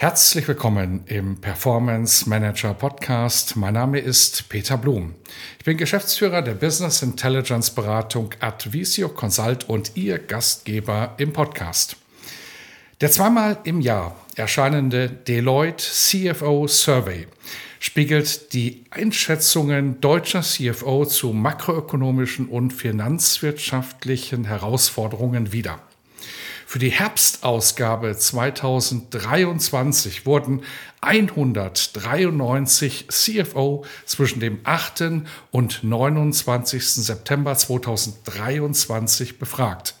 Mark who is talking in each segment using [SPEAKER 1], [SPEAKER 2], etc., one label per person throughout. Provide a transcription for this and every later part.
[SPEAKER 1] Herzlich willkommen im Performance Manager Podcast. Mein Name ist Peter Blum. Ich bin Geschäftsführer der Business Intelligence Beratung Advisio Consult und Ihr Gastgeber im Podcast. Der zweimal im Jahr erscheinende Deloitte CFO Survey spiegelt die Einschätzungen deutscher CFO zu makroökonomischen und finanzwirtschaftlichen Herausforderungen wider. Für die Herbstausgabe 2023 wurden 193 CFO zwischen dem 8. und 29. September 2023 befragt.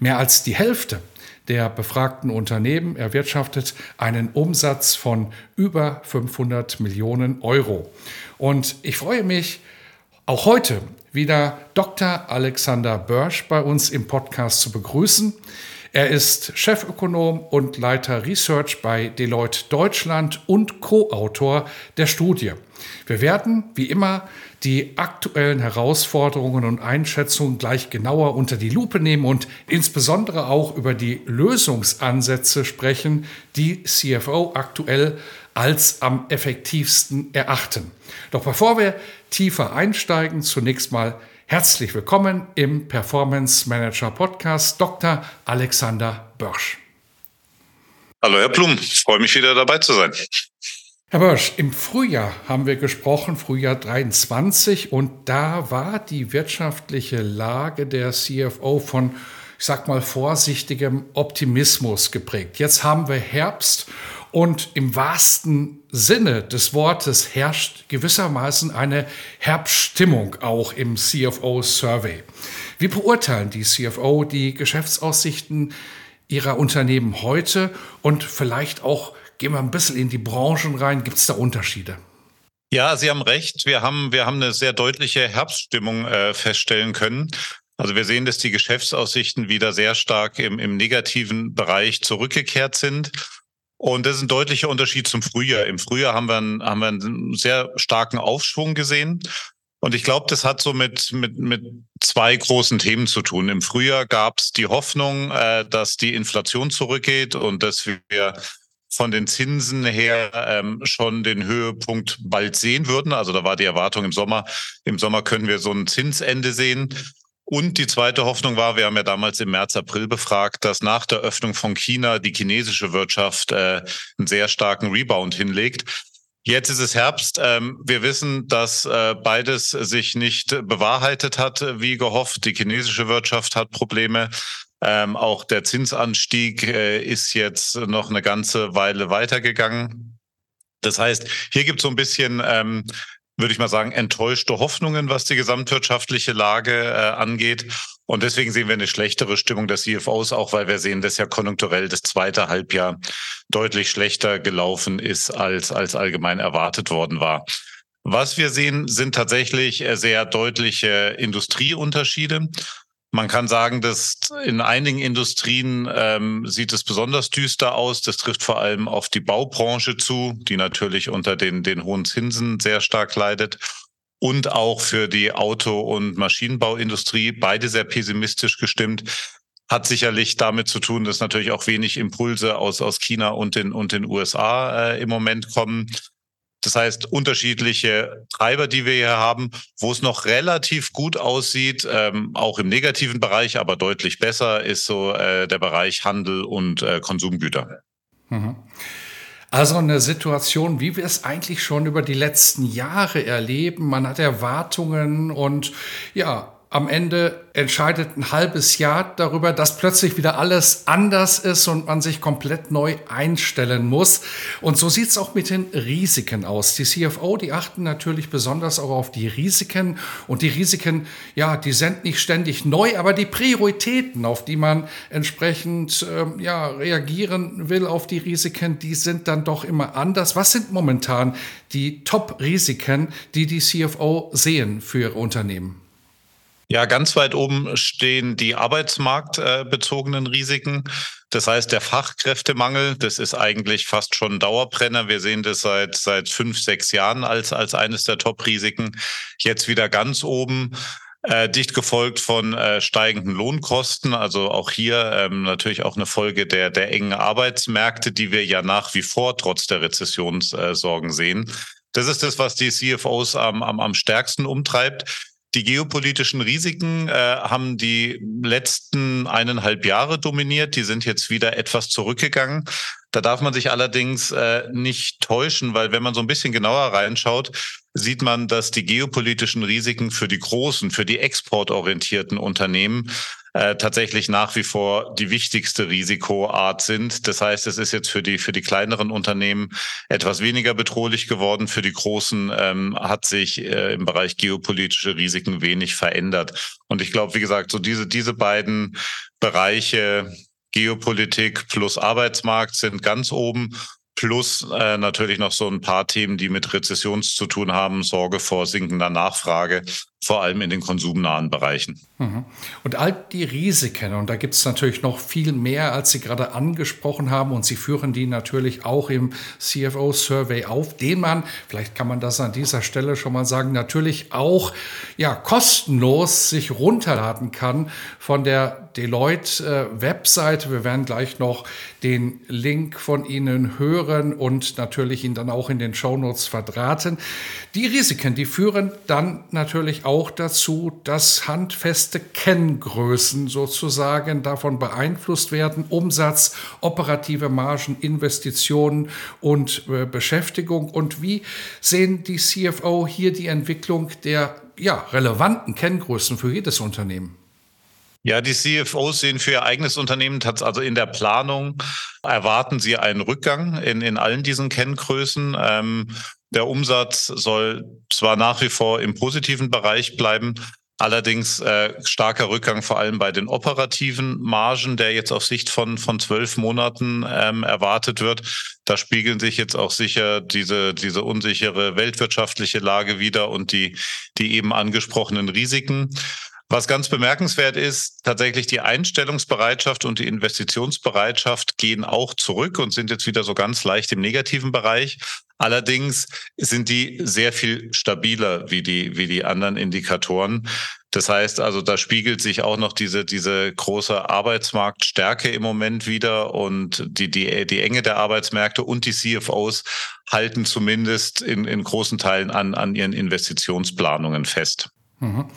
[SPEAKER 1] Mehr als die Hälfte der befragten Unternehmen erwirtschaftet einen Umsatz von über 500 Millionen Euro. Und ich freue mich, auch heute wieder Dr. Alexander Börsch bei uns im Podcast zu begrüßen. Er ist Chefökonom und Leiter Research bei Deloitte Deutschland und Co-Autor der Studie. Wir werden, wie immer, die aktuellen Herausforderungen und Einschätzungen gleich genauer unter die Lupe nehmen und insbesondere auch über die Lösungsansätze sprechen, die CFO aktuell als am effektivsten erachten. Doch bevor wir tiefer einsteigen, zunächst mal Herzlich willkommen im Performance Manager Podcast Dr. Alexander Börsch.
[SPEAKER 2] Hallo Herr Blum, ich freue mich wieder dabei zu sein.
[SPEAKER 1] Herr Börsch, im Frühjahr haben wir gesprochen, Frühjahr 23, und da war die wirtschaftliche Lage der CFO von, ich sag mal, vorsichtigem Optimismus geprägt. Jetzt haben wir Herbst und im wahrsten Sinne des Wortes herrscht gewissermaßen eine Herbststimmung auch im CFO-Survey. Wie beurteilen die CFO die Geschäftsaussichten ihrer Unternehmen heute und vielleicht auch gehen wir ein bisschen in die Branchen rein. Gibt es da Unterschiede?
[SPEAKER 2] Ja, Sie haben recht. Wir haben, wir haben eine sehr deutliche Herbststimmung äh, feststellen können. Also wir sehen, dass die Geschäftsaussichten wieder sehr stark im, im negativen Bereich zurückgekehrt sind. Und das ist ein deutlicher Unterschied zum Frühjahr. Im Frühjahr haben wir einen, haben wir einen sehr starken Aufschwung gesehen. Und ich glaube, das hat so mit, mit, mit zwei großen Themen zu tun. Im Frühjahr gab es die Hoffnung, äh, dass die Inflation zurückgeht und dass wir von den Zinsen her ähm, schon den Höhepunkt bald sehen würden. Also da war die Erwartung im Sommer, im Sommer können wir so ein Zinsende sehen. Und die zweite Hoffnung war, wir haben ja damals im März, April befragt, dass nach der Öffnung von China die chinesische Wirtschaft äh, einen sehr starken Rebound hinlegt. Jetzt ist es Herbst. Ähm, wir wissen, dass äh, beides sich nicht bewahrheitet hat, wie gehofft. Die chinesische Wirtschaft hat Probleme. Ähm, auch der Zinsanstieg äh, ist jetzt noch eine ganze Weile weitergegangen. Das heißt, hier gibt es so ein bisschen ähm, würde ich mal sagen, enttäuschte Hoffnungen, was die gesamtwirtschaftliche Lage äh, angeht. Und deswegen sehen wir eine schlechtere Stimmung der CFOs, auch weil wir sehen, dass ja konjunkturell das zweite Halbjahr deutlich schlechter gelaufen ist, als, als allgemein erwartet worden war. Was wir sehen, sind tatsächlich äh, sehr deutliche Industrieunterschiede. Man kann sagen, dass in einigen Industrien ähm, sieht es besonders düster aus. Das trifft vor allem auf die Baubranche zu, die natürlich unter den, den hohen Zinsen sehr stark leidet. Und auch für die Auto- und Maschinenbauindustrie, beide sehr pessimistisch gestimmt. Hat sicherlich damit zu tun, dass natürlich auch wenig Impulse aus, aus China und den, und den USA äh, im Moment kommen. Das heißt, unterschiedliche Treiber, die wir hier haben, wo es noch relativ gut aussieht, ähm, auch im negativen Bereich, aber deutlich besser, ist so äh, der Bereich Handel und äh, Konsumgüter.
[SPEAKER 1] Mhm. Also eine Situation, wie wir es eigentlich schon über die letzten Jahre erleben. Man hat Erwartungen und ja, am Ende entscheidet ein halbes Jahr darüber, dass plötzlich wieder alles anders ist und man sich komplett neu einstellen muss. Und so sieht es auch mit den Risiken aus. Die CFO, die achten natürlich besonders auch auf die Risiken. Und die Risiken, ja, die sind nicht ständig neu, aber die Prioritäten, auf die man entsprechend äh, ja, reagieren will, auf die Risiken, die sind dann doch immer anders. Was sind momentan die Top-Risiken, die die CFO sehen für ihre Unternehmen?
[SPEAKER 2] Ja, ganz weit oben stehen die arbeitsmarktbezogenen Risiken. Das heißt, der Fachkräftemangel, das ist eigentlich fast schon Dauerbrenner. Wir sehen das seit, seit fünf, sechs Jahren als, als eines der Top-Risiken. Jetzt wieder ganz oben. Äh, dicht gefolgt von äh, steigenden Lohnkosten, also auch hier ähm, natürlich auch eine Folge der, der engen Arbeitsmärkte, die wir ja nach wie vor trotz der Rezessionssorgen äh, sehen. Das ist das, was die CFOs am, am, am stärksten umtreibt. Die geopolitischen Risiken äh, haben die letzten eineinhalb Jahre dominiert. Die sind jetzt wieder etwas zurückgegangen. Da darf man sich allerdings äh, nicht täuschen, weil wenn man so ein bisschen genauer reinschaut, sieht man, dass die geopolitischen Risiken für die großen, für die exportorientierten Unternehmen äh, tatsächlich nach wie vor die wichtigste Risikoart sind. Das heißt, es ist jetzt für die für die kleineren Unternehmen etwas weniger bedrohlich geworden. Für die großen ähm, hat sich äh, im Bereich geopolitische Risiken wenig verändert. Und ich glaube, wie gesagt, so diese diese beiden Bereiche Geopolitik plus Arbeitsmarkt sind ganz oben plus äh, natürlich noch so ein paar Themen, die mit Rezessions zu tun haben, Sorge vor sinkender Nachfrage, vor allem in den konsumnahen Bereichen.
[SPEAKER 1] Mhm. Und all die Risiken, und da gibt es natürlich noch viel mehr, als Sie gerade angesprochen haben, und Sie führen die natürlich auch im CFO-Survey auf, den man, vielleicht kann man das an dieser Stelle schon mal sagen, natürlich auch ja, kostenlos sich runterladen kann von der Deloitte-Webseite. Äh, Wir werden gleich noch den Link von Ihnen hören und natürlich ihn dann auch in den Shownotes verdrahten. Die Risiken, die führen dann natürlich auch dazu, dass handfeste Kenngrößen sozusagen davon beeinflusst werden. Umsatz, operative Margen, Investitionen und äh, Beschäftigung. Und wie sehen die CFO hier die Entwicklung der ja, relevanten Kenngrößen für jedes Unternehmen?
[SPEAKER 2] Ja, die CFOs sehen für ihr eigenes Unternehmen, also in der Planung, erwarten sie einen Rückgang in, in allen diesen Kenngrößen. Ähm, der Umsatz soll zwar nach wie vor im positiven Bereich bleiben, allerdings äh, starker Rückgang vor allem bei den operativen Margen, der jetzt auf Sicht von von zwölf Monaten ähm, erwartet wird. Da spiegeln sich jetzt auch sicher diese diese unsichere weltwirtschaftliche Lage wieder und die die eben angesprochenen Risiken. Was ganz bemerkenswert ist, tatsächlich die Einstellungsbereitschaft und die Investitionsbereitschaft gehen auch zurück und sind jetzt wieder so ganz leicht im negativen Bereich. Allerdings sind die sehr viel stabiler wie die, wie die anderen Indikatoren. Das heißt also, da spiegelt sich auch noch diese, diese große Arbeitsmarktstärke im Moment wieder und die, die, die Enge der Arbeitsmärkte und die CFOs halten zumindest in, in großen Teilen an, an ihren Investitionsplanungen fest.
[SPEAKER 1] Mhm.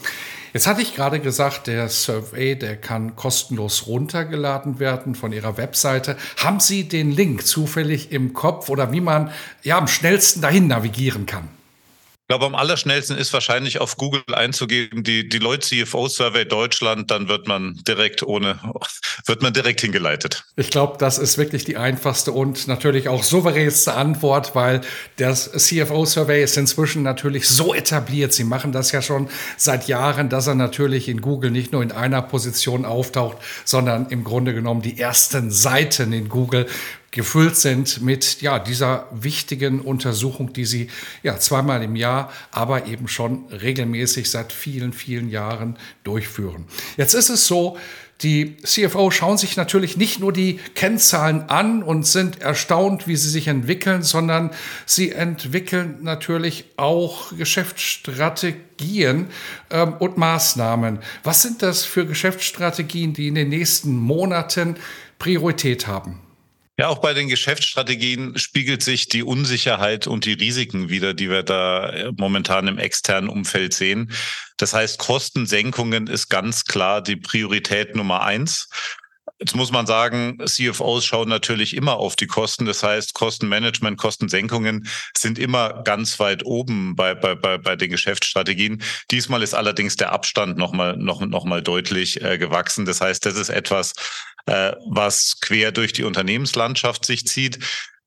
[SPEAKER 1] Jetzt hatte ich gerade gesagt, der Survey, der kann kostenlos runtergeladen werden von Ihrer Webseite. Haben Sie den Link zufällig im Kopf oder wie man ja am schnellsten dahin navigieren kann?
[SPEAKER 2] Glaube, am allerschnellsten ist wahrscheinlich auf Google einzugeben, die, die Leute CFO Survey Deutschland, dann wird man direkt ohne, wird man direkt hingeleitet.
[SPEAKER 1] Ich glaube, das ist wirklich die einfachste und natürlich auch souveränste Antwort, weil das CFO Survey ist inzwischen natürlich so etabliert. Sie machen das ja schon seit Jahren, dass er natürlich in Google nicht nur in einer Position auftaucht, sondern im Grunde genommen die ersten Seiten in Google gefüllt sind mit ja, dieser wichtigen Untersuchung, die sie ja zweimal im Jahr, aber eben schon regelmäßig seit vielen, vielen Jahren durchführen. Jetzt ist es so, die CFO schauen sich natürlich nicht nur die Kennzahlen an und sind erstaunt, wie sie sich entwickeln, sondern sie entwickeln natürlich auch Geschäftsstrategien ähm, und Maßnahmen. Was sind das für Geschäftsstrategien, die in den nächsten Monaten Priorität haben?
[SPEAKER 2] Ja, auch bei den Geschäftsstrategien spiegelt sich die Unsicherheit und die Risiken wieder, die wir da äh, momentan im externen Umfeld sehen. Das heißt, Kostensenkungen ist ganz klar die Priorität Nummer eins. Jetzt muss man sagen, CFOs schauen natürlich immer auf die Kosten. Das heißt, Kostenmanagement, Kostensenkungen sind immer ganz weit oben bei, bei, bei, bei den Geschäftsstrategien. Diesmal ist allerdings der Abstand nochmal noch, noch mal deutlich äh, gewachsen. Das heißt, das ist etwas, äh, was quer durch die Unternehmenslandschaft sich zieht.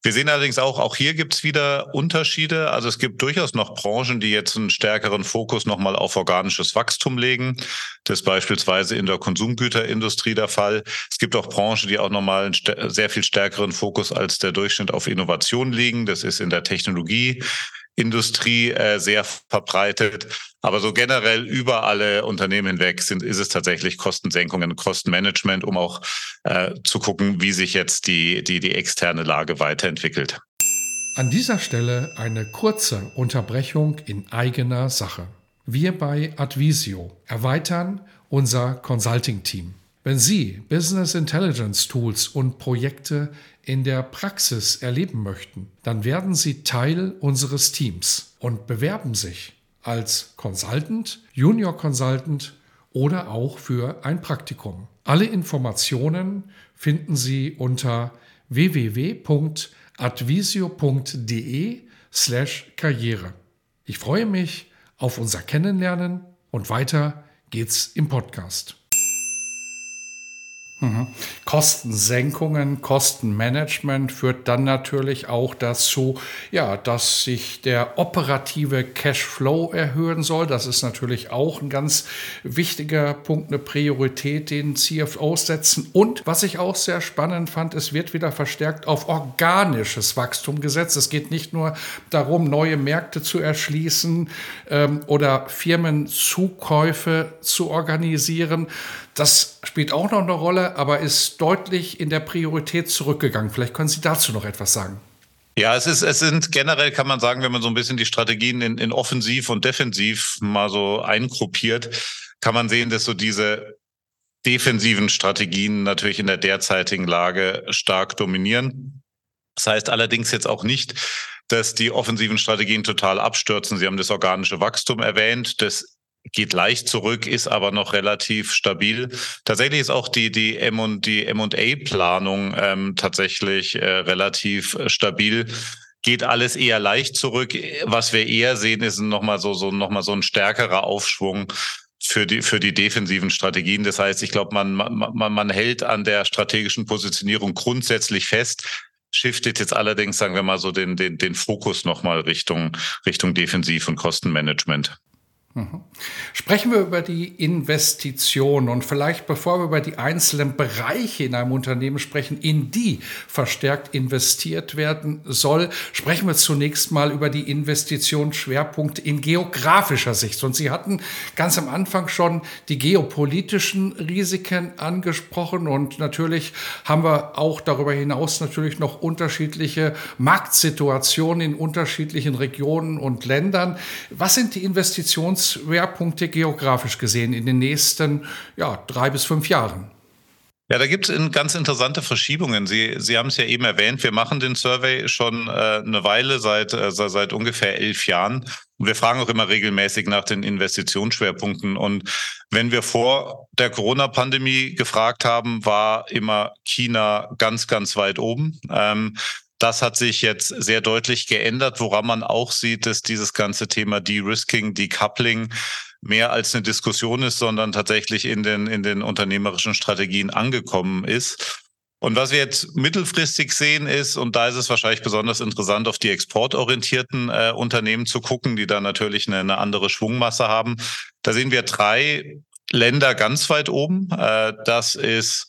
[SPEAKER 2] Wir sehen allerdings auch, auch hier gibt es wieder Unterschiede. Also es gibt durchaus noch Branchen, die jetzt einen stärkeren Fokus nochmal auf organisches Wachstum legen. Das ist beispielsweise in der Konsumgüterindustrie der Fall. Es gibt auch Branchen, die auch nochmal einen sehr viel stärkeren Fokus als der Durchschnitt auf Innovation legen. Das ist in der Technologie Industrie äh, sehr verbreitet. Aber so generell über alle Unternehmen hinweg sind, ist es tatsächlich Kostensenkungen, Kostenmanagement, um auch äh, zu gucken, wie sich jetzt die, die, die externe Lage weiterentwickelt.
[SPEAKER 1] An dieser Stelle eine kurze Unterbrechung in eigener Sache. Wir bei Advisio erweitern unser Consulting-Team. Wenn Sie Business Intelligence Tools und Projekte in der Praxis erleben möchten, dann werden Sie Teil unseres Teams und bewerben sich als Consultant, Junior Consultant oder auch für ein Praktikum. Alle Informationen finden Sie unter www.advisio.de slash Karriere. Ich freue mich auf unser Kennenlernen und weiter geht's im Podcast. Mhm. Kostensenkungen, Kostenmanagement führt dann natürlich auch dazu, ja, dass sich der operative Cashflow erhöhen soll. Das ist natürlich auch ein ganz wichtiger Punkt, eine Priorität, den CFOs setzen. Und was ich auch sehr spannend fand, es wird wieder verstärkt auf organisches Wachstum gesetzt. Es geht nicht nur darum, neue Märkte zu erschließen ähm, oder Firmenzukäufe zu organisieren, das spielt auch noch eine Rolle, aber ist deutlich in der Priorität zurückgegangen. Vielleicht können Sie dazu noch etwas sagen.
[SPEAKER 2] Ja, es ist, es sind generell kann man sagen, wenn man so ein bisschen die Strategien in, in offensiv und defensiv mal so eingruppiert, kann man sehen, dass so diese defensiven Strategien natürlich in der derzeitigen Lage stark dominieren. Das heißt allerdings jetzt auch nicht, dass die offensiven Strategien total abstürzen. Sie haben das organische Wachstum erwähnt. Das geht leicht zurück, ist aber noch relativ stabil. Tatsächlich ist auch die die M und die M&A Planung ähm, tatsächlich äh, relativ äh, stabil. Geht alles eher leicht zurück. Was wir eher sehen, ist nochmal so so noch mal so ein stärkerer Aufschwung für die für die defensiven Strategien. Das heißt, ich glaube, man, man man hält an der strategischen Positionierung grundsätzlich fest shiftet jetzt allerdings, sagen wir mal so, den, den, den Fokus nochmal Richtung, Richtung Defensiv- und Kostenmanagement.
[SPEAKER 1] Sprechen wir über die Investitionen und vielleicht bevor wir über die einzelnen Bereiche in einem Unternehmen sprechen, in die verstärkt investiert werden soll, sprechen wir zunächst mal über die Investitionsschwerpunkte in geografischer Sicht. Und Sie hatten ganz am Anfang schon die geopolitischen Risiken angesprochen und natürlich haben wir auch darüber hinaus natürlich noch unterschiedliche Marktsituationen in unterschiedlichen Regionen und Ländern. Was sind die Investitions Schwerpunkte geografisch gesehen in den nächsten ja, drei bis fünf Jahren?
[SPEAKER 2] Ja, da gibt es ganz interessante Verschiebungen. Sie, Sie haben es ja eben erwähnt, wir machen den Survey schon äh, eine Weile, seit, äh, seit ungefähr elf Jahren. Und wir fragen auch immer regelmäßig nach den Investitionsschwerpunkten. Und wenn wir vor der Corona-Pandemie gefragt haben, war immer China ganz, ganz weit oben. Ähm, das hat sich jetzt sehr deutlich geändert, woran man auch sieht, dass dieses ganze Thema De-Risking, Decoupling mehr als eine Diskussion ist, sondern tatsächlich in den, in den unternehmerischen Strategien angekommen ist. Und was wir jetzt mittelfristig sehen ist, und da ist es wahrscheinlich besonders interessant, auf die exportorientierten äh, Unternehmen zu gucken, die da natürlich eine, eine andere Schwungmasse haben. Da sehen wir drei Länder ganz weit oben. Äh, das ist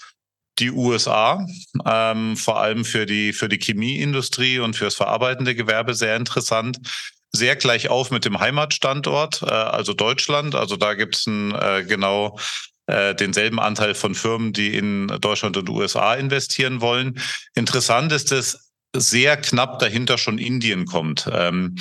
[SPEAKER 2] die USA, ähm, vor allem für die, für die Chemieindustrie und fürs verarbeitende Gewerbe sehr interessant. Sehr gleich auf mit dem Heimatstandort, äh, also Deutschland. Also da gibt es äh, genau äh, denselben Anteil von Firmen, die in Deutschland und USA investieren wollen. Interessant ist, dass sehr knapp dahinter schon Indien kommt. Ähm,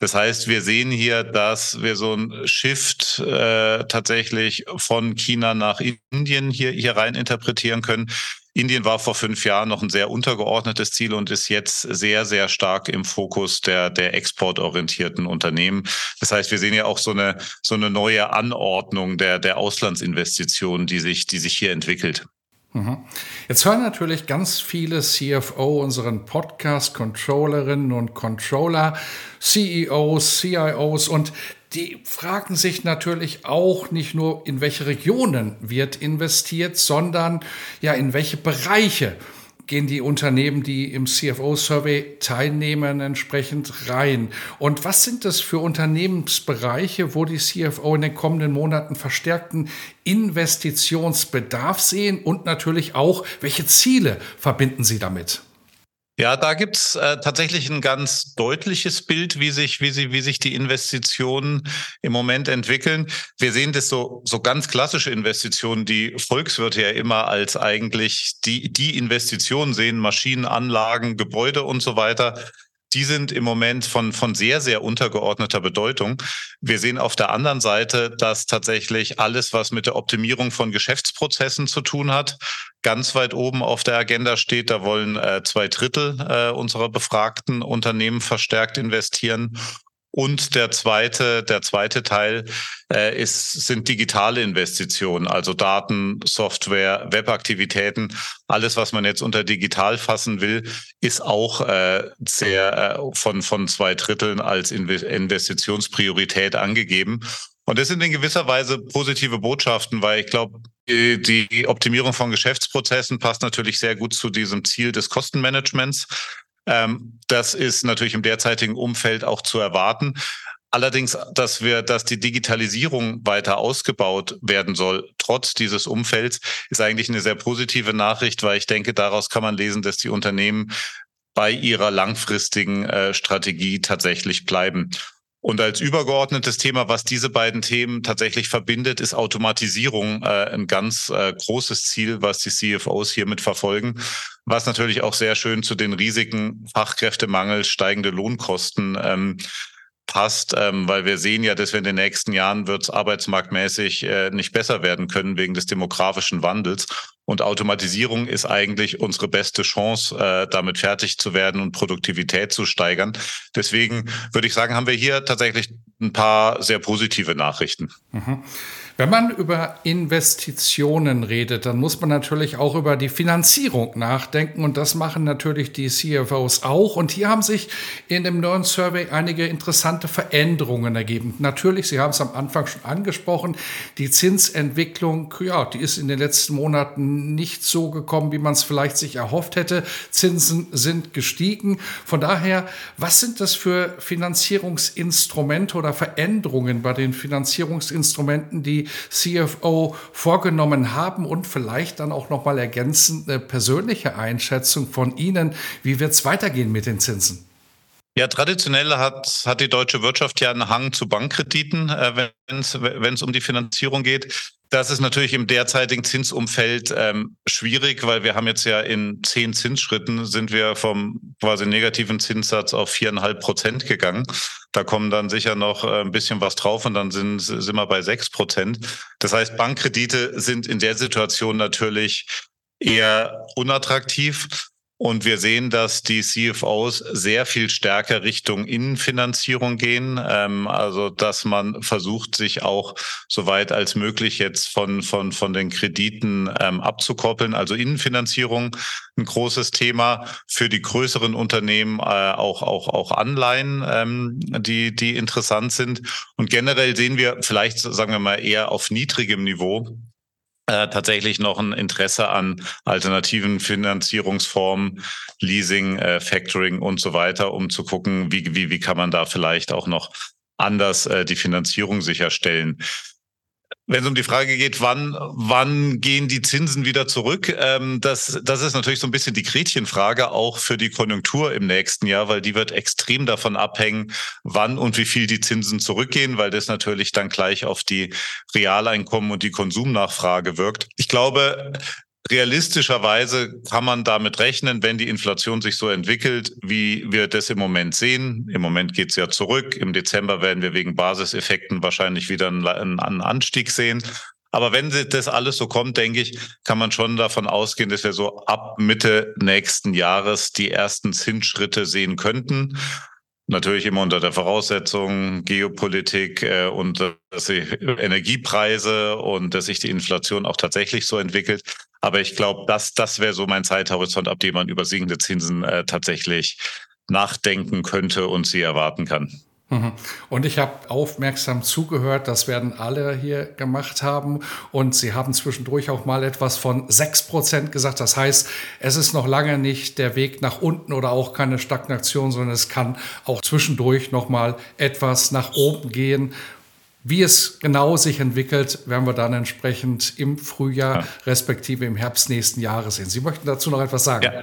[SPEAKER 2] das heißt, wir sehen hier, dass wir so ein Shift äh, tatsächlich von China nach Indien hier, hier rein interpretieren können. Indien war vor fünf Jahren noch ein sehr untergeordnetes Ziel und ist jetzt sehr, sehr stark im Fokus der, der exportorientierten Unternehmen. Das heißt, wir sehen ja auch so eine, so eine neue Anordnung der, der Auslandsinvestitionen, die sich, die sich hier entwickelt.
[SPEAKER 1] Mhm. Jetzt hören natürlich ganz viele CFO unseren Podcast, Controllerinnen und Controller, CEOs, CIOs und die fragen sich natürlich auch nicht nur, in welche Regionen wird investiert, sondern ja, in welche Bereiche gehen die Unternehmen, die im CFO-Survey teilnehmen, entsprechend rein. Und was sind das für Unternehmensbereiche, wo die CFO in den kommenden Monaten verstärkten Investitionsbedarf sehen und natürlich auch, welche Ziele verbinden sie damit?
[SPEAKER 2] Ja, da gibt's äh, tatsächlich ein ganz deutliches Bild, wie sich, wie, sie, wie sich die Investitionen im Moment entwickeln. Wir sehen das so, so ganz klassische Investitionen, die Volkswirte ja immer als eigentlich die, die Investitionen sehen, Maschinen, Anlagen, Gebäude und so weiter die sind im Moment von, von sehr, sehr untergeordneter Bedeutung. Wir sehen auf der anderen Seite, dass tatsächlich alles, was mit der Optimierung von Geschäftsprozessen zu tun hat, ganz weit oben auf der Agenda steht. Da wollen äh, zwei Drittel äh, unserer befragten Unternehmen verstärkt investieren. Und der zweite, der zweite Teil äh, ist, sind digitale Investitionen, also Daten, Software, Webaktivitäten. Alles, was man jetzt unter digital fassen will, ist auch äh, sehr äh, von, von zwei Dritteln als Investitionspriorität angegeben. Und das sind in gewisser Weise positive Botschaften, weil ich glaube, die Optimierung von Geschäftsprozessen passt natürlich sehr gut zu diesem Ziel des Kostenmanagements. Ähm, das ist natürlich im derzeitigen Umfeld auch zu erwarten. Allerdings, dass wir, dass die Digitalisierung weiter ausgebaut werden soll, trotz dieses Umfelds, ist eigentlich eine sehr positive Nachricht, weil ich denke, daraus kann man lesen, dass die Unternehmen bei ihrer langfristigen äh, Strategie tatsächlich bleiben. Und als übergeordnetes Thema, was diese beiden Themen tatsächlich verbindet, ist Automatisierung äh, ein ganz äh, großes Ziel, was die CFOs hiermit verfolgen, was natürlich auch sehr schön zu den Risiken Fachkräftemangel, steigende Lohnkosten ähm, passt, ähm, weil wir sehen ja, dass wir in den nächsten Jahren wird es arbeitsmarktmäßig äh, nicht besser werden können wegen des demografischen Wandels. Und Automatisierung ist eigentlich unsere beste Chance, äh, damit fertig zu werden und Produktivität zu steigern. Deswegen würde ich sagen, haben wir hier tatsächlich ein paar sehr positive Nachrichten.
[SPEAKER 1] Mhm. Wenn man über Investitionen redet, dann muss man natürlich auch über die Finanzierung nachdenken und das machen natürlich die CFOs auch. Und hier haben sich in dem neuen Survey einige interessante Veränderungen ergeben. Natürlich, Sie haben es am Anfang schon angesprochen, die Zinsentwicklung, ja, die ist in den letzten Monaten nicht so gekommen, wie man es vielleicht sich erhofft hätte. Zinsen sind gestiegen. Von daher, was sind das für Finanzierungsinstrumente oder Veränderungen bei den Finanzierungsinstrumenten, die CFO vorgenommen haben und vielleicht dann auch noch mal ergänzend eine persönliche Einschätzung von Ihnen. Wie wird es weitergehen mit den Zinsen?
[SPEAKER 2] Ja, traditionell hat, hat die deutsche Wirtschaft ja einen Hang zu Bankkrediten, äh, wenn es um die Finanzierung geht. Das ist natürlich im derzeitigen Zinsumfeld ähm, schwierig, weil wir haben jetzt ja in zehn Zinsschritten sind wir vom quasi negativen Zinssatz auf viereinhalb Prozent gegangen. Da kommen dann sicher noch äh, ein bisschen was drauf und dann sind, sind wir bei sechs Prozent. Das heißt, Bankkredite sind in der Situation natürlich eher unattraktiv. Und wir sehen, dass die CFOs sehr viel stärker Richtung Innenfinanzierung gehen. Ähm, also, dass man versucht, sich auch so weit als möglich jetzt von, von, von den Krediten ähm, abzukoppeln. Also Innenfinanzierung ein großes Thema für die größeren Unternehmen, äh, auch, auch, auch Anleihen, ähm, die, die interessant sind. Und generell sehen wir vielleicht, sagen wir mal, eher auf niedrigem Niveau äh, tatsächlich noch ein Interesse an alternativen Finanzierungsformen, Leasing, äh, Factoring und so weiter, um zu gucken, wie, wie, wie kann man da vielleicht auch noch anders äh, die Finanzierung sicherstellen. Wenn es um die Frage geht, wann, wann gehen die Zinsen wieder zurück, ähm, das, das ist natürlich so ein bisschen die Gretchenfrage auch für die Konjunktur im nächsten Jahr, weil die wird extrem davon abhängen, wann und wie viel die Zinsen zurückgehen, weil das natürlich dann gleich auf die Realeinkommen und die Konsumnachfrage wirkt. Ich glaube, Realistischerweise kann man damit rechnen, wenn die Inflation sich so entwickelt, wie wir das im Moment sehen. Im Moment geht es ja zurück. Im Dezember werden wir wegen Basiseffekten wahrscheinlich wieder einen, Anstieg sehen. Aber wenn das alles so kommt, denke ich, kann man schon davon ausgehen, dass wir so ab Mitte nächsten Jahres die ersten Zinsschritte sehen könnten. Natürlich immer unter der Voraussetzung Geopolitik äh, und äh, dass sich Energiepreise und dass sich die Inflation auch tatsächlich so entwickelt. Aber ich glaube, das, das wäre so mein Zeithorizont, ab dem man über sinkende Zinsen äh, tatsächlich nachdenken könnte und sie erwarten kann.
[SPEAKER 1] Mhm. Und ich habe aufmerksam zugehört, das werden alle hier gemacht haben. Und Sie haben zwischendurch auch mal etwas von 6% gesagt. Das heißt, es ist noch lange nicht der Weg nach unten oder auch keine Stagnation, sondern es kann auch zwischendurch noch mal etwas nach oben gehen. Wie es genau sich entwickelt, werden wir dann entsprechend im Frühjahr ja. respektive im Herbst nächsten Jahres sehen. Sie möchten dazu noch etwas sagen? Ja.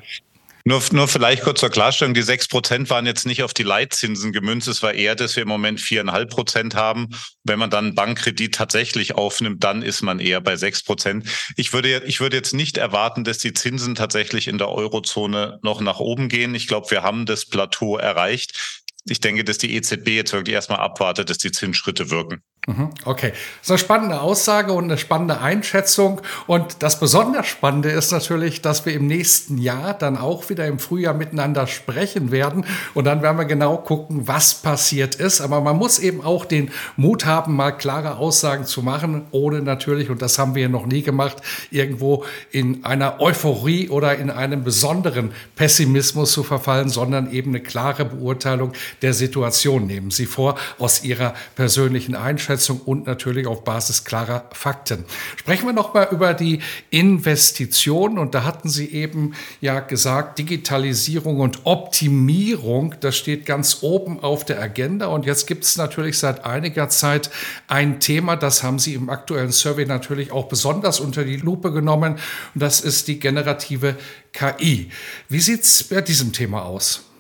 [SPEAKER 2] Nur, nur vielleicht kurz zur Klarstellung, die sechs Prozent waren jetzt nicht auf die Leitzinsen gemünzt. Es war eher, dass wir im Moment viereinhalb Prozent haben. Wenn man dann Bankkredit tatsächlich aufnimmt, dann ist man eher bei sechs Prozent. Ich würde, ich würde jetzt nicht erwarten, dass die Zinsen tatsächlich in der Eurozone noch nach oben gehen. Ich glaube, wir haben das Plateau erreicht. Ich denke, dass die EZB jetzt wirklich erstmal abwartet, dass die Zinsschritte wirken.
[SPEAKER 1] Mhm, okay, das ist eine spannende Aussage und eine spannende Einschätzung. Und das besonders Spannende ist natürlich, dass wir im nächsten Jahr dann auch wieder im Frühjahr miteinander sprechen werden. Und dann werden wir genau gucken, was passiert ist. Aber man muss eben auch den Mut haben, mal klare Aussagen zu machen, ohne natürlich, und das haben wir noch nie gemacht, irgendwo in einer Euphorie oder in einem besonderen Pessimismus zu verfallen, sondern eben eine klare Beurteilung der Situation nehmen. Sie vor aus Ihrer persönlichen Einschätzung. Einschätzung und natürlich auf Basis klarer Fakten. Sprechen wir noch mal über die Investitionen und da hatten Sie eben ja gesagt, Digitalisierung und Optimierung, das steht ganz oben auf der Agenda und jetzt gibt es natürlich seit einiger Zeit ein Thema, das haben Sie im aktuellen Survey natürlich auch besonders unter die Lupe genommen und das ist die generative KI. Wie sieht es bei diesem Thema aus?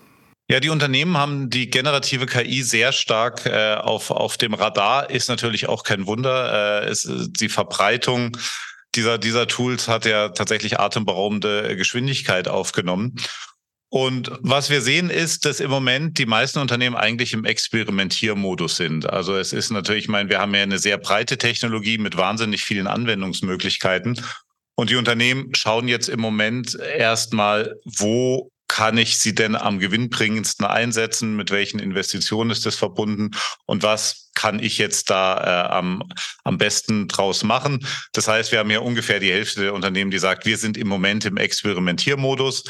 [SPEAKER 2] Ja, die Unternehmen haben die generative KI sehr stark äh, auf, auf dem Radar, ist natürlich auch kein Wunder. Äh, es, die Verbreitung dieser, dieser Tools hat ja tatsächlich atemberaubende Geschwindigkeit aufgenommen. Und was wir sehen ist, dass im Moment die meisten Unternehmen eigentlich im Experimentiermodus sind. Also es ist natürlich, ich meine, wir haben ja eine sehr breite Technologie mit wahnsinnig vielen Anwendungsmöglichkeiten. Und die Unternehmen schauen jetzt im Moment erstmal, wo kann ich sie denn am gewinnbringendsten einsetzen? Mit welchen Investitionen ist das verbunden? Und was kann ich jetzt da äh, am, am besten draus machen? Das heißt, wir haben ja ungefähr die Hälfte der Unternehmen, die sagt, wir sind im Moment im Experimentiermodus.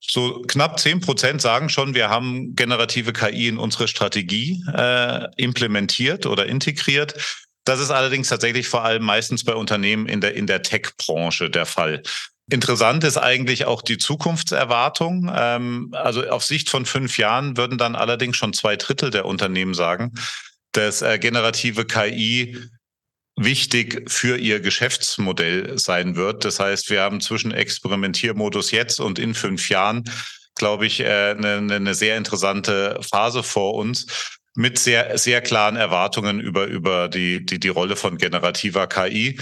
[SPEAKER 2] So knapp zehn Prozent sagen schon, wir haben generative KI in unsere Strategie äh, implementiert oder integriert. Das ist allerdings tatsächlich vor allem meistens bei Unternehmen in der, in der Tech-Branche der Fall. Interessant ist eigentlich auch die Zukunftserwartung. Ähm, also auf Sicht von fünf Jahren würden dann allerdings schon zwei Drittel der Unternehmen sagen, dass äh, generative KI wichtig für ihr Geschäftsmodell sein wird. Das heißt, wir haben zwischen Experimentiermodus jetzt und in fünf Jahren, glaube ich, äh, eine, eine sehr interessante Phase vor uns mit sehr, sehr klaren Erwartungen über, über die, die, die Rolle von generativer KI.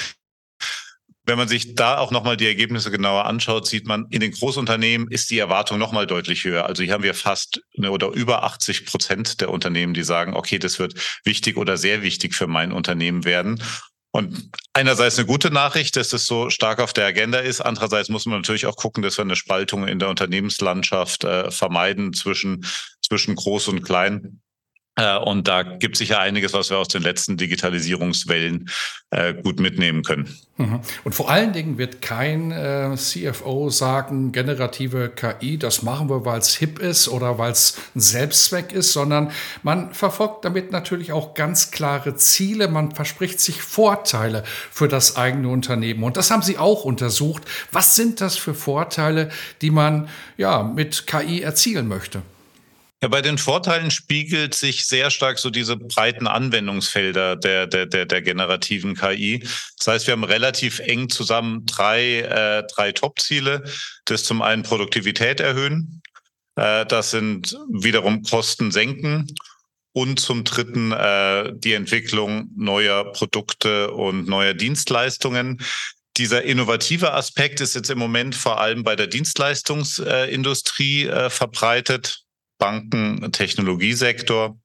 [SPEAKER 2] Wenn man sich da auch nochmal die Ergebnisse genauer anschaut, sieht man, in den Großunternehmen ist die Erwartung nochmal deutlich höher. Also hier haben wir fast eine, oder über 80 Prozent der Unternehmen, die sagen, okay, das wird wichtig oder sehr wichtig für mein Unternehmen werden. Und einerseits eine gute Nachricht, dass das so stark auf der Agenda ist. Andererseits muss man natürlich auch gucken, dass wir eine Spaltung in der Unternehmenslandschaft äh, vermeiden zwischen, zwischen groß und klein. Äh, und da gibt es sicher einiges, was wir aus den letzten Digitalisierungswellen äh, gut mitnehmen können.
[SPEAKER 1] Mhm. Und vor allen Dingen wird kein äh, CFO sagen, generative KI, das machen wir, weil es hip ist oder weil es ein Selbstzweck ist, sondern man verfolgt damit natürlich auch ganz klare Ziele. Man verspricht sich Vorteile für das eigene Unternehmen. Und das haben Sie auch untersucht. Was sind das für Vorteile, die man ja mit KI erzielen möchte?
[SPEAKER 2] Ja, bei den Vorteilen spiegelt sich sehr stark so diese breiten Anwendungsfelder der, der, der, der generativen KI. Das heißt, wir haben relativ eng zusammen drei, äh, drei Top-Ziele. Das zum einen Produktivität erhöhen. Äh, das sind wiederum Kosten senken. Und zum Dritten äh, die Entwicklung neuer Produkte und neuer Dienstleistungen. Dieser innovative Aspekt ist jetzt im Moment vor allem bei der Dienstleistungsindustrie äh, verbreitet. Banken, Technologiesektor.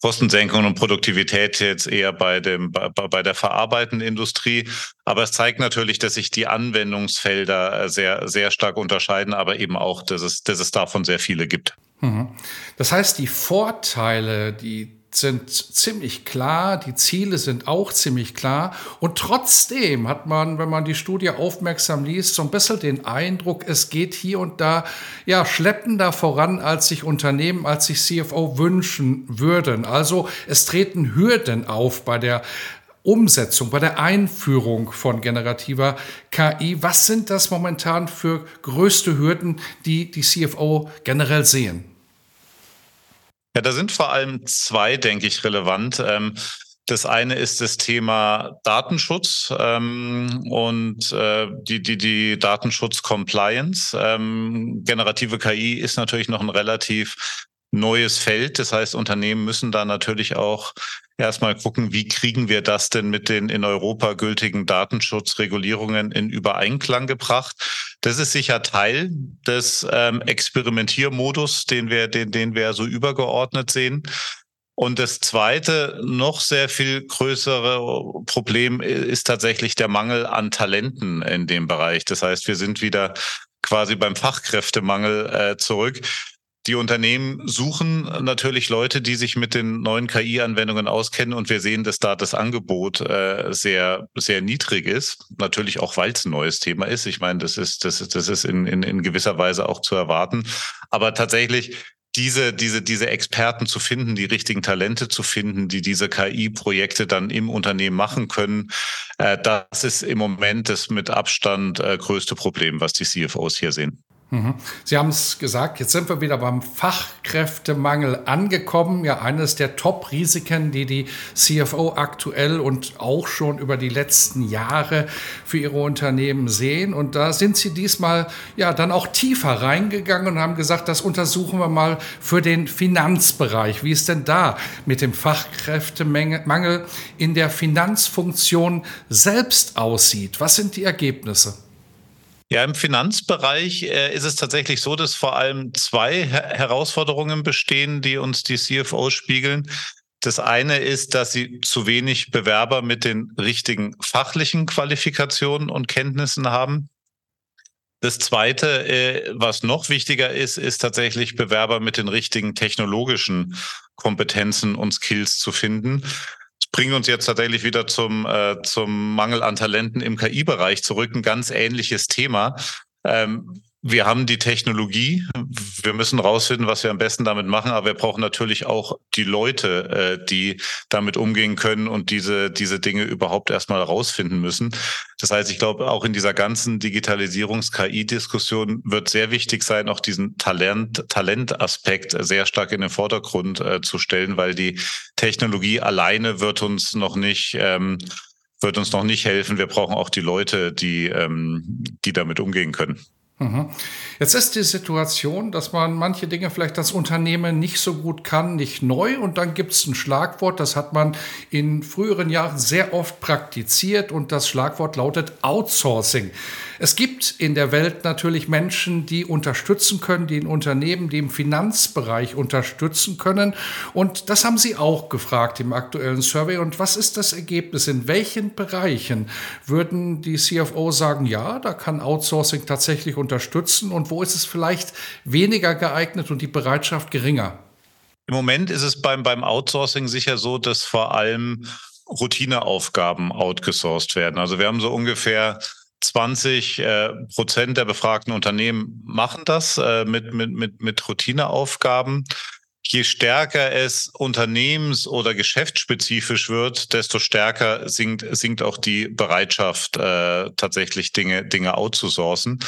[SPEAKER 2] Kostensenkung und Produktivität jetzt eher bei dem bei, bei der verarbeitenden Industrie, aber es zeigt natürlich, dass sich die Anwendungsfelder sehr sehr stark unterscheiden, aber eben auch, dass es dass es davon sehr viele gibt.
[SPEAKER 1] Mhm. Das heißt, die Vorteile, die sind ziemlich klar, die Ziele sind auch ziemlich klar und trotzdem hat man, wenn man die Studie aufmerksam liest, so ein bisschen den Eindruck, es geht hier und da ja schleppender voran, als sich Unternehmen, als sich CFO wünschen würden. Also es treten Hürden auf bei der Umsetzung, bei der Einführung von generativer KI. Was sind das momentan für größte Hürden, die die CFO generell sehen?
[SPEAKER 2] Ja, da sind vor allem zwei, denke ich, relevant. Ähm, das eine ist das Thema Datenschutz ähm, und äh, die, die, die Datenschutz-Compliance. Ähm, generative KI ist natürlich noch ein relativ neues Feld. Das heißt, Unternehmen müssen da natürlich auch erstmal gucken, wie kriegen wir das denn mit den in Europa gültigen Datenschutzregulierungen in Übereinklang gebracht. Das ist sicher Teil des ähm, Experimentiermodus, den wir, den, den wir so übergeordnet sehen. Und das zweite, noch sehr viel größere Problem ist tatsächlich der Mangel an Talenten in dem Bereich. Das heißt, wir sind wieder quasi beim Fachkräftemangel äh, zurück. Die Unternehmen suchen natürlich Leute, die sich mit den neuen KI-Anwendungen auskennen und wir sehen, dass da das Angebot äh, sehr, sehr niedrig ist. Natürlich auch, weil es ein neues Thema ist. Ich meine, das ist, das ist, das ist in, in, in gewisser Weise auch zu erwarten. Aber tatsächlich diese, diese, diese Experten zu finden, die richtigen Talente zu finden, die diese KI-Projekte dann im Unternehmen machen können, äh, das ist im Moment das mit Abstand äh, größte Problem, was die CFOs hier sehen.
[SPEAKER 1] Mhm. Sie haben es gesagt, jetzt sind wir wieder beim Fachkräftemangel angekommen. Ja, eines der Top-Risiken, die die CFO aktuell und auch schon über die letzten Jahre für ihre Unternehmen sehen. Und da sind Sie diesmal ja dann auch tiefer reingegangen und haben gesagt, das untersuchen wir mal für den Finanzbereich. Wie es denn da mit dem Fachkräftemangel in der Finanzfunktion selbst aussieht? Was sind die Ergebnisse?
[SPEAKER 2] Ja, im Finanzbereich äh, ist es tatsächlich so, dass vor allem zwei Her Herausforderungen bestehen, die uns die CFOs spiegeln. Das eine ist, dass sie zu wenig Bewerber mit den richtigen fachlichen Qualifikationen und Kenntnissen haben. Das zweite, äh, was noch wichtiger ist, ist tatsächlich Bewerber mit den richtigen technologischen Kompetenzen und Skills zu finden bringen uns jetzt tatsächlich wieder zum, äh, zum Mangel an Talenten im KI-Bereich zurück. Ein ganz ähnliches Thema. Ähm, wir haben die Technologie. Wir müssen rausfinden, was wir am besten damit machen. Aber wir brauchen natürlich auch die Leute, äh, die damit umgehen können und diese, diese Dinge überhaupt erstmal rausfinden müssen. Das heißt, ich glaube, auch in dieser ganzen Digitalisierungs-KI-Diskussion wird sehr wichtig sein, auch diesen Talent, Talentaspekt sehr stark in den Vordergrund äh, zu stellen, weil die Technologie alleine wird uns noch nicht, ähm, wird uns noch nicht helfen. Wir brauchen auch die Leute, die, ähm, die damit umgehen können.
[SPEAKER 1] Mhm. Jetzt ist die Situation, dass man manche Dinge vielleicht das Unternehmen nicht so gut kann, nicht neu. Und dann gibt es ein Schlagwort, das hat man in früheren Jahren sehr oft praktiziert. Und das Schlagwort lautet Outsourcing. Es gibt in der Welt natürlich Menschen, die unterstützen können, die in Unternehmen, die im Finanzbereich unterstützen können. Und das haben Sie auch gefragt im aktuellen Survey. Und was ist das Ergebnis? In welchen Bereichen würden die CFO sagen, ja, da kann Outsourcing tatsächlich unterstützen? Und wo ist es vielleicht weniger geeignet und die Bereitschaft geringer?
[SPEAKER 2] Im Moment ist es beim, beim Outsourcing sicher so, dass vor allem Routineaufgaben outgesourced werden. Also wir haben so ungefähr 20 äh, Prozent der befragten Unternehmen machen das äh, mit, mit, mit, mit Routineaufgaben. Je stärker es unternehmens- oder geschäftsspezifisch wird, desto stärker sinkt, sinkt auch die Bereitschaft, äh, tatsächlich Dinge, Dinge outzusourcen.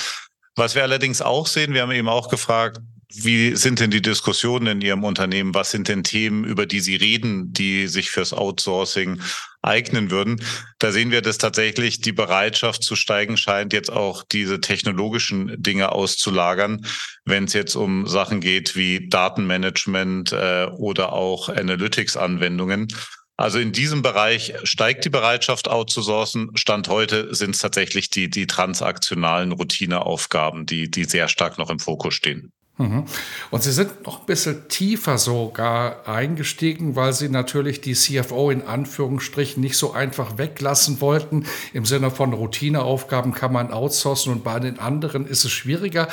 [SPEAKER 2] Was wir allerdings auch sehen, wir haben eben auch gefragt, wie sind denn die Diskussionen in Ihrem Unternehmen? Was sind denn Themen, über die Sie reden, die sich fürs Outsourcing eignen würden? Da sehen wir, dass tatsächlich die Bereitschaft zu steigen scheint, jetzt auch diese technologischen Dinge auszulagern, wenn es jetzt um Sachen geht wie Datenmanagement äh, oder auch Analytics-Anwendungen. Also in diesem Bereich steigt die Bereitschaft outzusourcen. Stand heute sind es tatsächlich die, die transaktionalen Routineaufgaben, die, die sehr stark noch im Fokus stehen.
[SPEAKER 1] Mhm. Und Sie sind noch ein bisschen tiefer sogar eingestiegen, weil Sie natürlich die CFO in Anführungsstrichen nicht so einfach weglassen wollten. Im Sinne von Routineaufgaben kann man outsourcen und bei den anderen ist es schwieriger.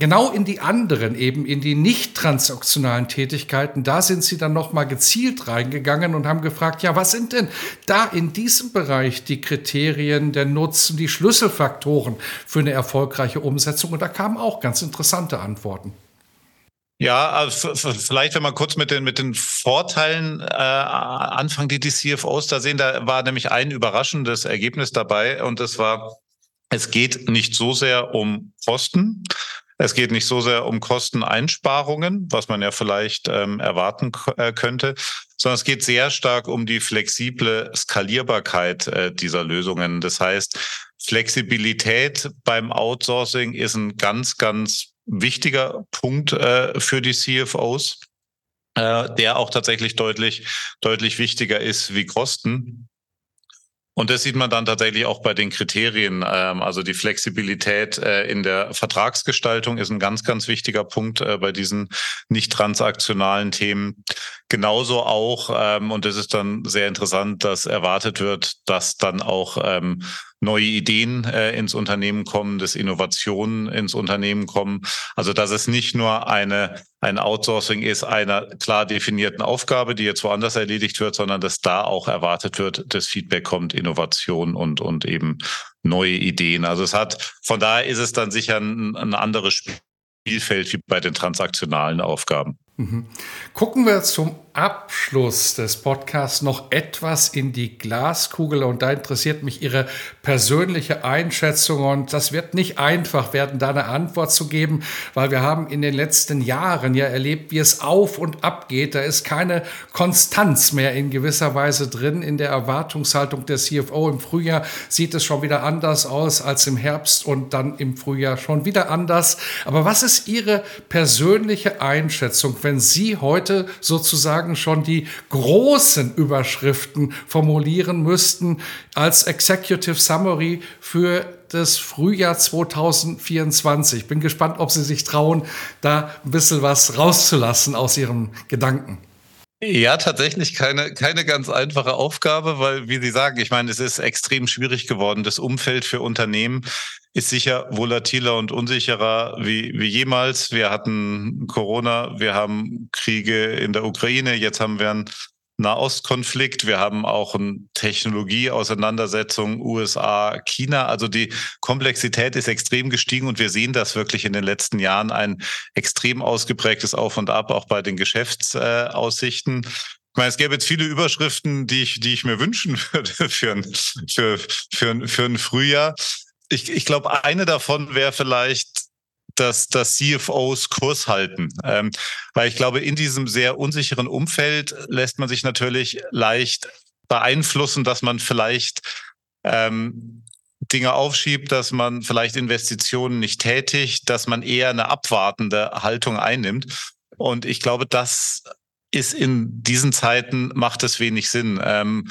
[SPEAKER 1] Genau in die anderen, eben in die nicht transaktionalen Tätigkeiten, da sind Sie dann nochmal gezielt reingegangen und haben gefragt, ja, was sind denn da in diesem Bereich die Kriterien, der Nutzen, die Schlüsselfaktoren für eine erfolgreiche Umsetzung? Und da kamen auch ganz interessante Antworten.
[SPEAKER 2] Ja, also vielleicht, wenn man kurz mit den, mit den Vorteilen äh, anfangen, die die CFOs da sehen, da war nämlich ein überraschendes Ergebnis dabei und das war, es geht nicht so sehr um Kosten, es geht nicht so sehr um Kosteneinsparungen, was man ja vielleicht ähm, erwarten äh, könnte, sondern es geht sehr stark um die flexible Skalierbarkeit äh, dieser Lösungen. Das heißt, Flexibilität beim Outsourcing ist ein ganz, ganz wichtiger Punkt äh, für die CFOs, äh, der auch tatsächlich deutlich, deutlich wichtiger ist wie Kosten. Und das sieht man dann tatsächlich auch bei den Kriterien. Ähm, also die Flexibilität äh, in der Vertragsgestaltung ist ein ganz, ganz wichtiger Punkt äh, bei diesen nicht transaktionalen Themen. Genauso auch, ähm, und das ist dann sehr interessant, dass erwartet wird, dass dann auch ähm, neue Ideen äh, ins Unternehmen kommen, dass Innovationen ins Unternehmen kommen. Also dass es nicht nur eine ein Outsourcing ist einer klar definierten Aufgabe, die jetzt woanders erledigt wird, sondern dass da auch erwartet wird, dass Feedback kommt, Innovation und und eben neue Ideen. Also es hat von daher ist es dann sicher ein, ein anderes Spielfeld wie bei den transaktionalen Aufgaben.
[SPEAKER 1] Gucken wir zum Abschluss des Podcasts noch etwas in die Glaskugel und da interessiert mich Ihre persönliche Einschätzung und das wird nicht einfach werden, da eine Antwort zu geben, weil wir haben in den letzten Jahren ja erlebt, wie es auf und ab geht. Da ist keine Konstanz mehr in gewisser Weise drin in der Erwartungshaltung der CFO. Im Frühjahr sieht es schon wieder anders aus als im Herbst und dann im Frühjahr schon wieder anders. Aber was ist Ihre persönliche Einschätzung, wenn Sie heute sozusagen sozusagen schon die großen Überschriften formulieren müssten als Executive Summary für das Frühjahr 2024. Bin gespannt, ob Sie sich trauen, da ein bisschen was rauszulassen aus Ihren Gedanken.
[SPEAKER 2] Ja, tatsächlich keine, keine ganz einfache Aufgabe, weil, wie Sie sagen, ich meine, es ist extrem schwierig geworden. Das Umfeld für Unternehmen ist sicher volatiler und unsicherer wie, wie jemals. Wir hatten Corona, wir haben Kriege in der Ukraine, jetzt haben wir einen Nahostkonflikt, wir haben auch eine Technologieauseinandersetzung USA, China. Also die Komplexität ist extrem gestiegen und wir sehen das wirklich in den letzten Jahren ein extrem ausgeprägtes Auf und Ab auch bei den Geschäftsaussichten. Ich meine, es gäbe jetzt viele Überschriften, die ich, die ich mir wünschen würde für ein, für, für, für ein Frühjahr ich, ich glaube, eine davon wäre vielleicht, dass, dass CFOs Kurs halten. Ähm, weil ich glaube, in diesem sehr unsicheren Umfeld lässt man sich natürlich leicht beeinflussen, dass man vielleicht ähm, Dinge aufschiebt, dass man vielleicht Investitionen nicht tätigt, dass man eher eine abwartende Haltung einnimmt. Und ich glaube, das ist in diesen Zeiten macht es wenig Sinn. Ähm,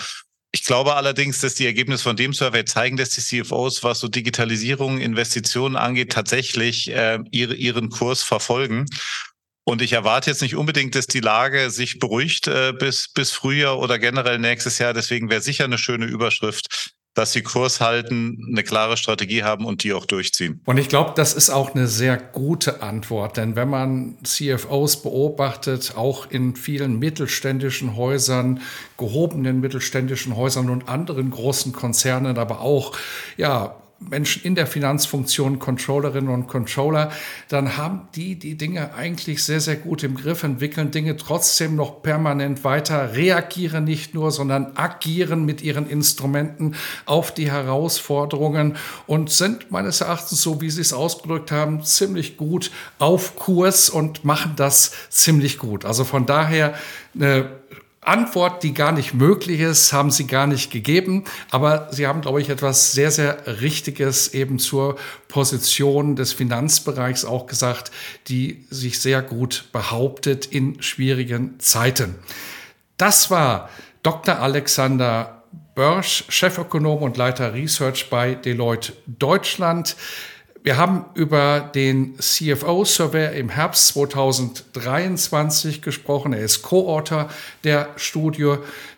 [SPEAKER 2] ich glaube allerdings, dass die Ergebnisse von dem Survey zeigen, dass die CFOs, was so Digitalisierung, Investitionen angeht, tatsächlich äh, ihre, ihren Kurs verfolgen. Und ich erwarte jetzt nicht unbedingt, dass die Lage sich beruhigt äh, bis, bis Frühjahr oder generell nächstes Jahr. Deswegen wäre sicher eine schöne Überschrift, dass sie Kurs halten, eine klare Strategie haben und die auch durchziehen.
[SPEAKER 1] Und ich glaube, das ist auch eine sehr gute Antwort, denn wenn man CFOs beobachtet, auch in vielen mittelständischen Häusern, gehobenen mittelständischen Häusern und anderen großen Konzernen, aber auch ja Menschen in der Finanzfunktion, Controllerinnen und Controller, dann haben die die Dinge eigentlich sehr, sehr gut im Griff, entwickeln Dinge trotzdem noch permanent weiter, reagieren nicht nur, sondern agieren mit ihren Instrumenten auf die Herausforderungen und sind meines Erachtens, so wie Sie es ausgedrückt haben, ziemlich gut auf Kurs und machen das ziemlich gut. Also von daher eine Antwort, die gar nicht möglich ist, haben sie gar nicht gegeben. Aber sie haben, glaube ich, etwas sehr, sehr Richtiges eben zur Position des Finanzbereichs auch gesagt, die sich sehr gut behauptet in schwierigen Zeiten. Das war Dr. Alexander Börsch, Chefökonom und Leiter Research bei Deloitte Deutschland. Wir haben über den CFO-Survey im Herbst 2023 gesprochen. Er ist Co-Autor der Studie.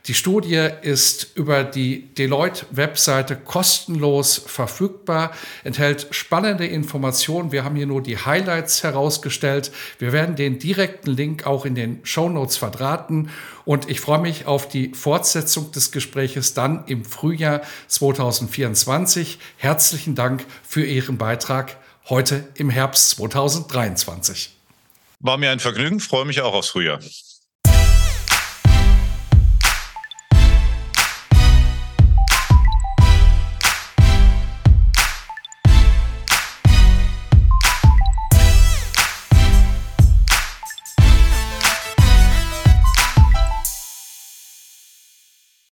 [SPEAKER 1] Die Studie ist über die Deloitte-Webseite kostenlos verfügbar, enthält spannende Informationen. Wir haben hier nur die Highlights herausgestellt. Wir werden den direkten Link auch in den Show Notes verdrahten. Und ich freue mich auf die Fortsetzung des Gespräches dann im Frühjahr 2024. Herzlichen Dank für Ihren Beitrag heute im Herbst 2023.
[SPEAKER 2] War mir ein Vergnügen, freue mich auch aufs Frühjahr.